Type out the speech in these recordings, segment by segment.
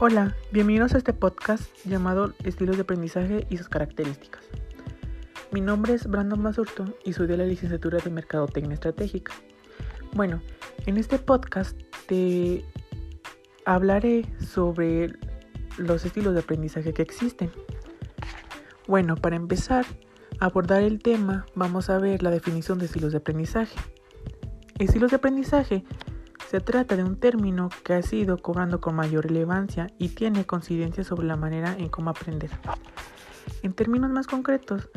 Hola, bienvenidos a este podcast llamado Estilos de aprendizaje y sus características. Mi nombre es Brandon Basurto y soy de la licenciatura de Mercadotecnia Estratégica. Bueno, en este podcast te hablaré sobre los estilos de aprendizaje que existen. Bueno, para empezar a abordar el tema, vamos a ver la definición de estilos de aprendizaje. Estilos de aprendizaje se trata de un término que ha sido cobrando con mayor relevancia y tiene coincidencia sobre la manera en cómo aprender. En términos más concretos,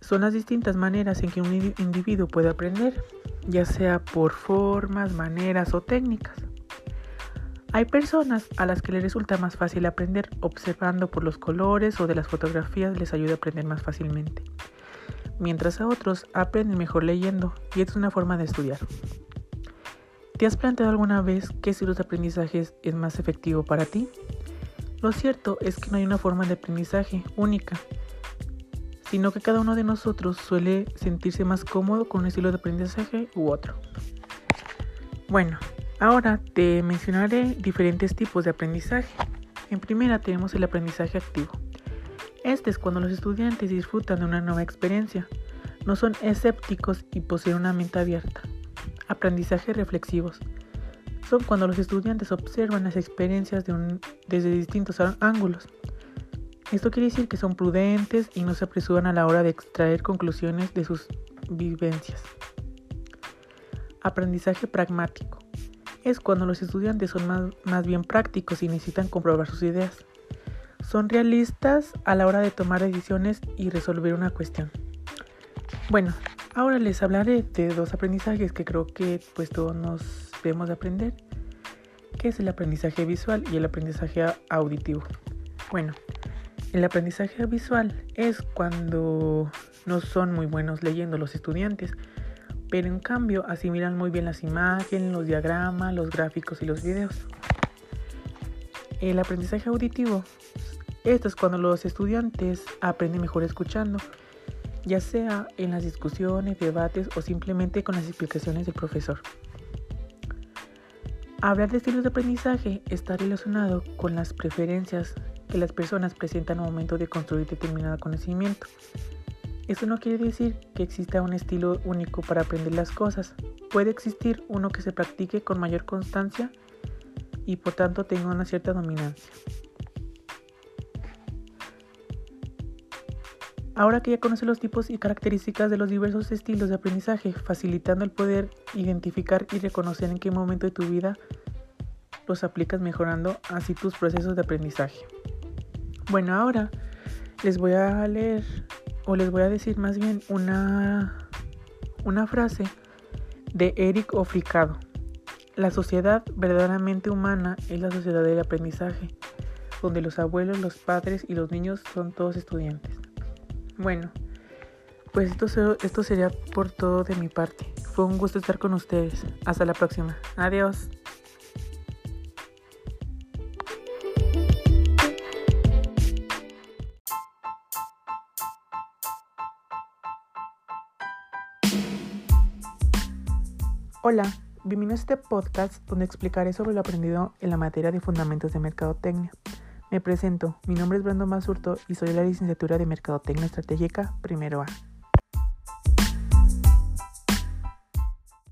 son las distintas maneras en que un individuo puede aprender, ya sea por formas, maneras o técnicas. Hay personas a las que les resulta más fácil aprender observando por los colores o de las fotografías les ayuda a aprender más fácilmente, mientras a otros aprenden mejor leyendo y es una forma de estudiar. ¿Te has planteado alguna vez qué estilo de aprendizaje es más efectivo para ti? Lo cierto es que no hay una forma de aprendizaje única, sino que cada uno de nosotros suele sentirse más cómodo con un estilo de aprendizaje u otro. Bueno, ahora te mencionaré diferentes tipos de aprendizaje. En primera tenemos el aprendizaje activo. Este es cuando los estudiantes disfrutan de una nueva experiencia, no son escépticos y poseen una mente abierta. Aprendizaje reflexivos. Son cuando los estudiantes observan las experiencias desde distintos ángulos. Esto quiere decir que son prudentes y no se apresuran a la hora de extraer conclusiones de sus vivencias. Aprendizaje pragmático. Es cuando los estudiantes son más, más bien prácticos y necesitan comprobar sus ideas. Son realistas a la hora de tomar decisiones y resolver una cuestión. Bueno, Ahora les hablaré de dos aprendizajes que creo que pues todos nos debemos de aprender, que es el aprendizaje visual y el aprendizaje auditivo. Bueno, el aprendizaje visual es cuando no son muy buenos leyendo los estudiantes, pero en cambio asimilan muy bien las imágenes, los diagramas, los gráficos y los videos. El aprendizaje auditivo, esto es cuando los estudiantes aprenden mejor escuchando ya sea en las discusiones, debates o simplemente con las explicaciones del profesor. Hablar de estilos de aprendizaje está relacionado con las preferencias que las personas presentan al momento de construir determinado conocimiento. Esto no quiere decir que exista un estilo único para aprender las cosas. Puede existir uno que se practique con mayor constancia y por tanto tenga una cierta dominancia. Ahora que ya conoces los tipos y características de los diversos estilos de aprendizaje, facilitando el poder identificar y reconocer en qué momento de tu vida los aplicas mejorando así tus procesos de aprendizaje. Bueno, ahora les voy a leer o les voy a decir más bien una, una frase de Eric Ofricado. La sociedad verdaderamente humana es la sociedad del aprendizaje, donde los abuelos, los padres y los niños son todos estudiantes. Bueno, pues esto, esto sería por todo de mi parte. Fue un gusto estar con ustedes. Hasta la próxima. Adiós. Hola, bienvenido a este podcast donde explicaré sobre lo aprendido en la materia de fundamentos de mercadotecnia. Me presento, mi nombre es Brando Masurto y soy la licenciatura de Mercadotecnia Estratégica, primero A.